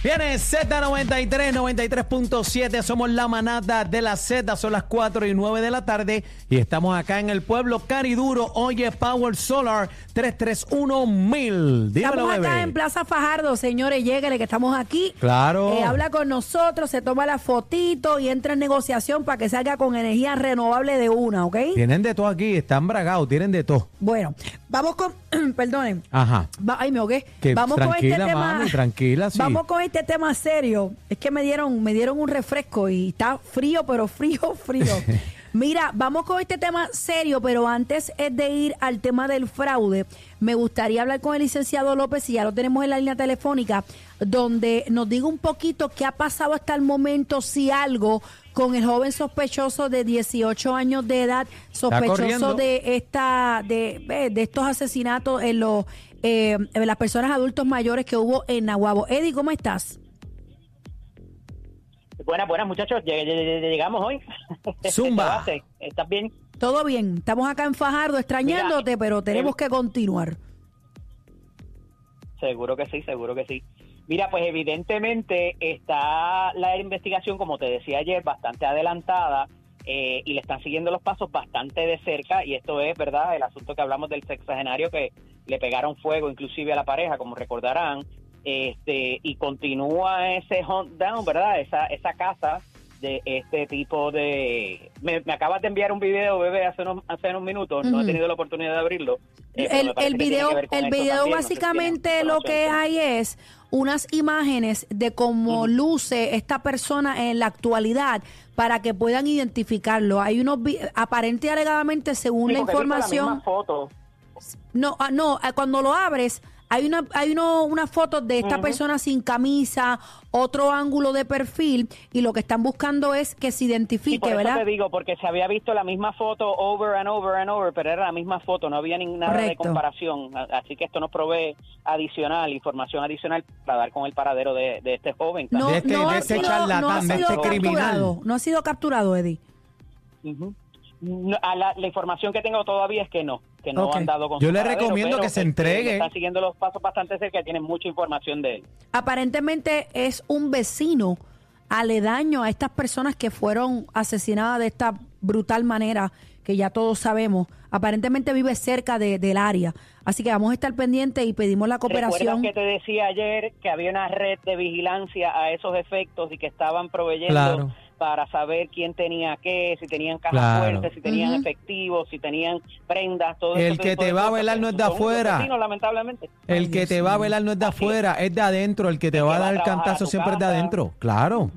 Viene Z93, 93.7. Somos la manada de la Z. Son las 4 y 9 de la tarde. Y estamos acá en el pueblo Cariduro. Oye, Power Solar 331 mil. Estamos acá en Plaza Fajardo, señores. Lléguele que estamos aquí. Claro. Eh, habla con nosotros, se toma la fotito y entra en negociación para que salga con energía renovable de una, ¿ok? Tienen de todo aquí. Están bragados. Tienen de todo. Bueno, vamos con. perdonen. Ajá. ay, me ahogué. Que vamos con este tema. tranquila, sí. Vamos con este tema serio. Es que me dieron, me dieron un refresco y está frío, pero frío, frío. Mira, vamos con este tema serio, pero antes de ir al tema del fraude, me gustaría hablar con el licenciado López, y ya lo tenemos en la línea telefónica, donde nos diga un poquito qué ha pasado hasta el momento, si algo, con el joven sospechoso de 18 años de edad, sospechoso de esta, de, eh, de estos asesinatos en los eh, las personas adultos mayores que hubo en Nahuabo. Eddie, ¿cómo estás? Buenas, buenas muchachos, llegamos hoy. Zumba. ¿Estás bien? Todo bien, estamos acá en Fajardo extrañándote, pero tenemos que continuar. Seguro que sí, seguro que sí. Mira, pues evidentemente está la investigación, como te decía ayer, bastante adelantada eh, y le están siguiendo los pasos bastante de cerca y esto es, ¿verdad? El asunto que hablamos del sexagenario que le pegaron fuego inclusive a la pareja, como recordarán, este y continúa ese hunt down, ¿verdad? Esa, esa casa de este tipo de... Me, acabas de enviar un video, bebé, hace unos, hace unos minutos, no he tenido la oportunidad de abrirlo. Eh, el, el video, el video básicamente lo que hay es unas imágenes de cómo luce esta persona en la actualidad para que puedan identificarlo. Hay unos aparente y alegadamente según la información. No, ah, no, ah, cuando lo abres hay una hay uno, una foto de esta persona sin camisa, otro ángulo de perfil y lo que están buscando es que se identifique, por eso te digo, porque se había visto la misma foto over and over and over, pero era la misma foto, no había ninguna de comparación, así que esto nos provee adicional, información adicional para dar con el paradero de, este joven. No, de este, no, ha sido, capturado, no ha sido capturado, Eddie. La, información que tengo todavía es que no, que no han dado con Yo le recomiendo que se entregue. Están siguiendo los pasos bastante cerca, tienen mucha información de él. Aparentemente es un vecino aledaño a estas personas que fueron asesinadas de esta brutal manera que ya todos sabemos. Aparentemente vive cerca de, del área. Así que vamos a estar pendientes y pedimos la cooperación. que te decía ayer que había una red de vigilancia a esos efectos y que estaban proveyendo para saber quién tenía qué, si tenían cajas fuertes, si tenían efectivos, si tenían prendas, todo El que te va a velar no es de afuera. lamentablemente. El que te va a velar no es de afuera, es de adentro. El que te va a dar el cantazo siempre es de adentro. Claro.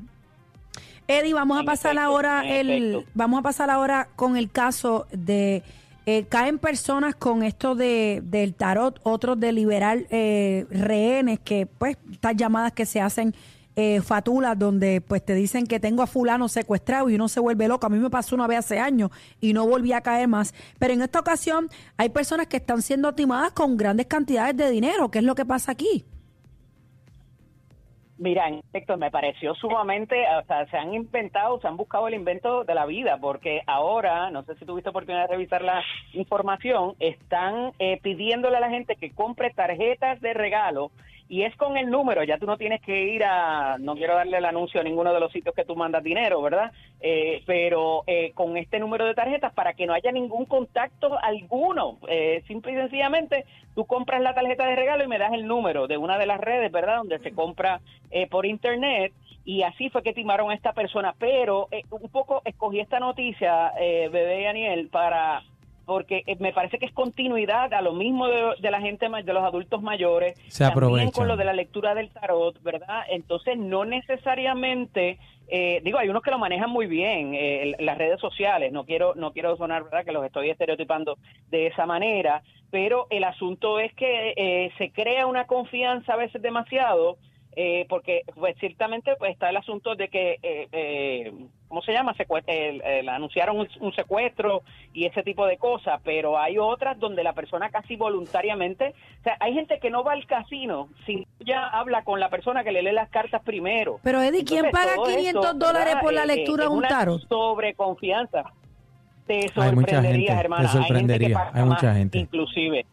Eddie, vamos a pasar ahora el, vamos a pasar ahora con el caso de eh, caen personas con esto de del tarot, otros de liberar eh, rehenes, que pues estas llamadas que se hacen eh, fatulas donde pues te dicen que tengo a fulano secuestrado y uno se vuelve loco. A mí me pasó una vez hace años y no volví a caer más. Pero en esta ocasión hay personas que están siendo timadas con grandes cantidades de dinero. ¿Qué es lo que pasa aquí? Mira, efecto, me pareció sumamente, o sea, se han inventado, se han buscado el invento de la vida, porque ahora, no sé si tuviste oportunidad de revisar la información, están eh, pidiéndole a la gente que compre tarjetas de regalo y es con el número, ya tú no tienes que ir a, no quiero darle el anuncio a ninguno de los sitios que tú mandas dinero, ¿verdad? Eh, pero eh, con este número de tarjetas para que no haya ningún contacto alguno, eh, simple y sencillamente tú compras la tarjeta de regalo y me das el número de una de las redes, ¿verdad? Donde se compra por internet y así fue que timaron a esta persona, pero un poco escogí esta noticia, bebé y Daniel, para porque eh, me parece que es continuidad a lo mismo de, la gente de los adultos mayores, Se también con lo de la lectura del tarot, ¿verdad? Entonces no necesariamente eh, digo, hay unos que lo manejan muy bien, eh, las redes sociales, no quiero no quiero sonar, ¿verdad?, que los estoy estereotipando de esa manera, pero el asunto es que se crea una confianza a veces demasiado eh, porque pues ciertamente pues está el asunto de que eh, eh cómo se llama anunciaron un, secuestro y ese tipo de cosas pero hay otras donde la persona casi voluntariamente o sea hay gente que no va al casino si ya habla con la persona que le lee las cartas primero. Pero Eddie quién paga 500 dólares por la eh, lectura de un tarot sobre confianza te sorprendería hermana. Te sorprendería hay, mucha gente. inclusive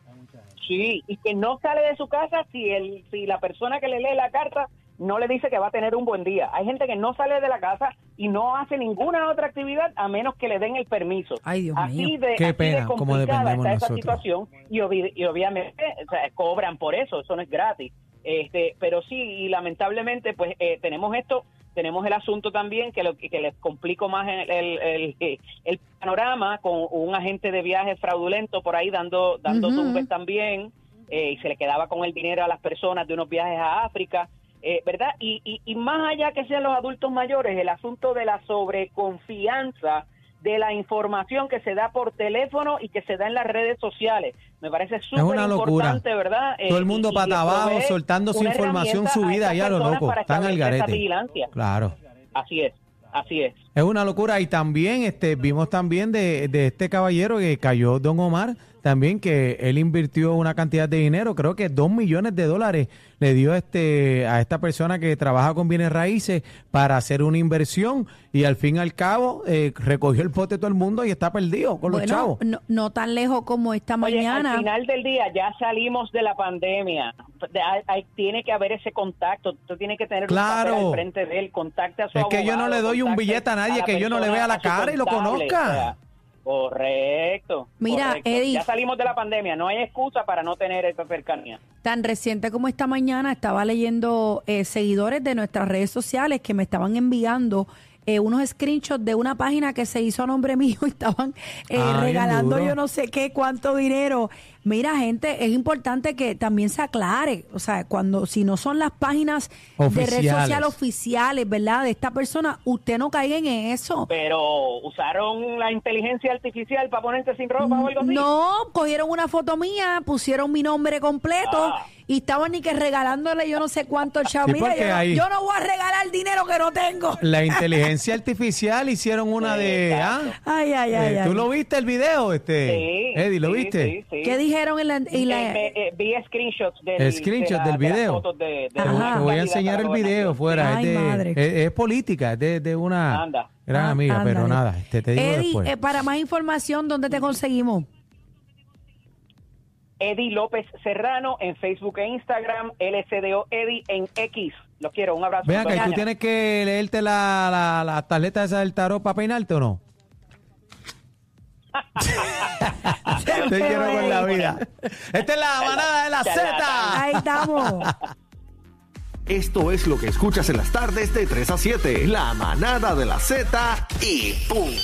Sí, y que no sale de su casa si el si la persona que le lee la carta no le dice que va a tener un buen día. Hay gente que no sale de la casa y no hace ninguna otra actividad a menos que le den el permiso. Ay, Dios así mío. de, Qué así de pena, cómo complicada dependemos está esa situación y, obvi- y obviamente o sea, cobran por eso, eso no es gratis. Este, pero sí, y lamentablemente, pues eh, tenemos esto, tenemos el asunto también que, lo, que les complico más el, el, el- el panorama con un agente de viajes fraudulento por ahí dando, dando Ujú. tumbes también, eh, y se le quedaba con el dinero a las personas de unos viajes a África. eh, ¿Verdad? Y, y, y más allá que sean los adultos mayores, el asunto de la sobreconfianza de la información que se da por teléfono y que se da en las redes sociales. Me parece súper importante, ¿verdad? Eh, Todo el mundo y- y pata le abajo, soltando su información herramienta a subida estas ahí a lo loco. para Están al garete. vigilancia. Claro. Así es, así es. Es una locura. Y también este, vimos también de, de este caballero que cayó, Don Omar, también que él invirtió una cantidad de dinero, creo que dos millones de dólares le dio este a esta persona que trabaja con bienes raíces para hacer una inversión y al fin y al cabo eh, recogió el pote todo el mundo y está perdido con los chavos. no, no tan lejos como esta Oye, mañana. al final del día ya salimos de la pandemia. De- hay- hay- tiene que haber ese contacto. Tú tienes que tener Claro. un papel al frente de él. Contacte a su Es que yo no le doy un billete a nadie que yo no le vea la cara y lo conozca. o sea, correcto. Mira, correcto. Eddie. Ya salimos de la pandemia. No hay excusa para no tener esa cercanía. Tan reciente como esta mañana estaba leyendo eh, seguidores de nuestras redes sociales que me estaban enviando eh, unos screenshots de una página que se hizo a nombre mío y estaban eh, regalando duro. yo no sé qué, cuánto dinero. Mira, gente, es importante que también se aclare, o sea, cuando si no son las páginas de red social oficiales, ¿verdad? De esta persona, usted no caiga en eso. Pero usaron la inteligencia artificial para ponerse sin ropa o algo así. No, cogieron una foto mía, pusieron mi nombre completo Ah. y estaban ni que regalándole yo no sé cuánto chavo. Sí, Mira, yo, no- ahí- yo no voy a regalar dinero que no tengo. La inteligencia artificial hicieron una de... ¿ah? Ay, ay, ay. Eh, ay. ¿Tú lo viste el video, este? Sí, Eddie, ¿lo sí, viste? sí, sí. ¿Qué dijeron en la, en la- Eh, me- eh, vi screenshots del, Screenshots de la- del video. fotos de- de Te Ajá. voy- una te voy a enseñar el video fuera. Ay, es, de- madre. es- es política, es de, de una Anda. gran Ah, amiga, pero nada, te, te digo Eddie, después. eh, para más información, ¿dónde te conseguimos? Eddie López Serrano en Facebook e Instagram, LCDO Eddie en X. Los quiero, un abrazo. Ven acá, ¿y tú tienes que leerte la, la, la tarjeta esa del tarot para peinarte o no? Te quiero con la vida. Esta es la manada de la Z. Ahí estamos. Esto es lo que escuchas en las tardes de 3 a 7. La manada de la Z y punto.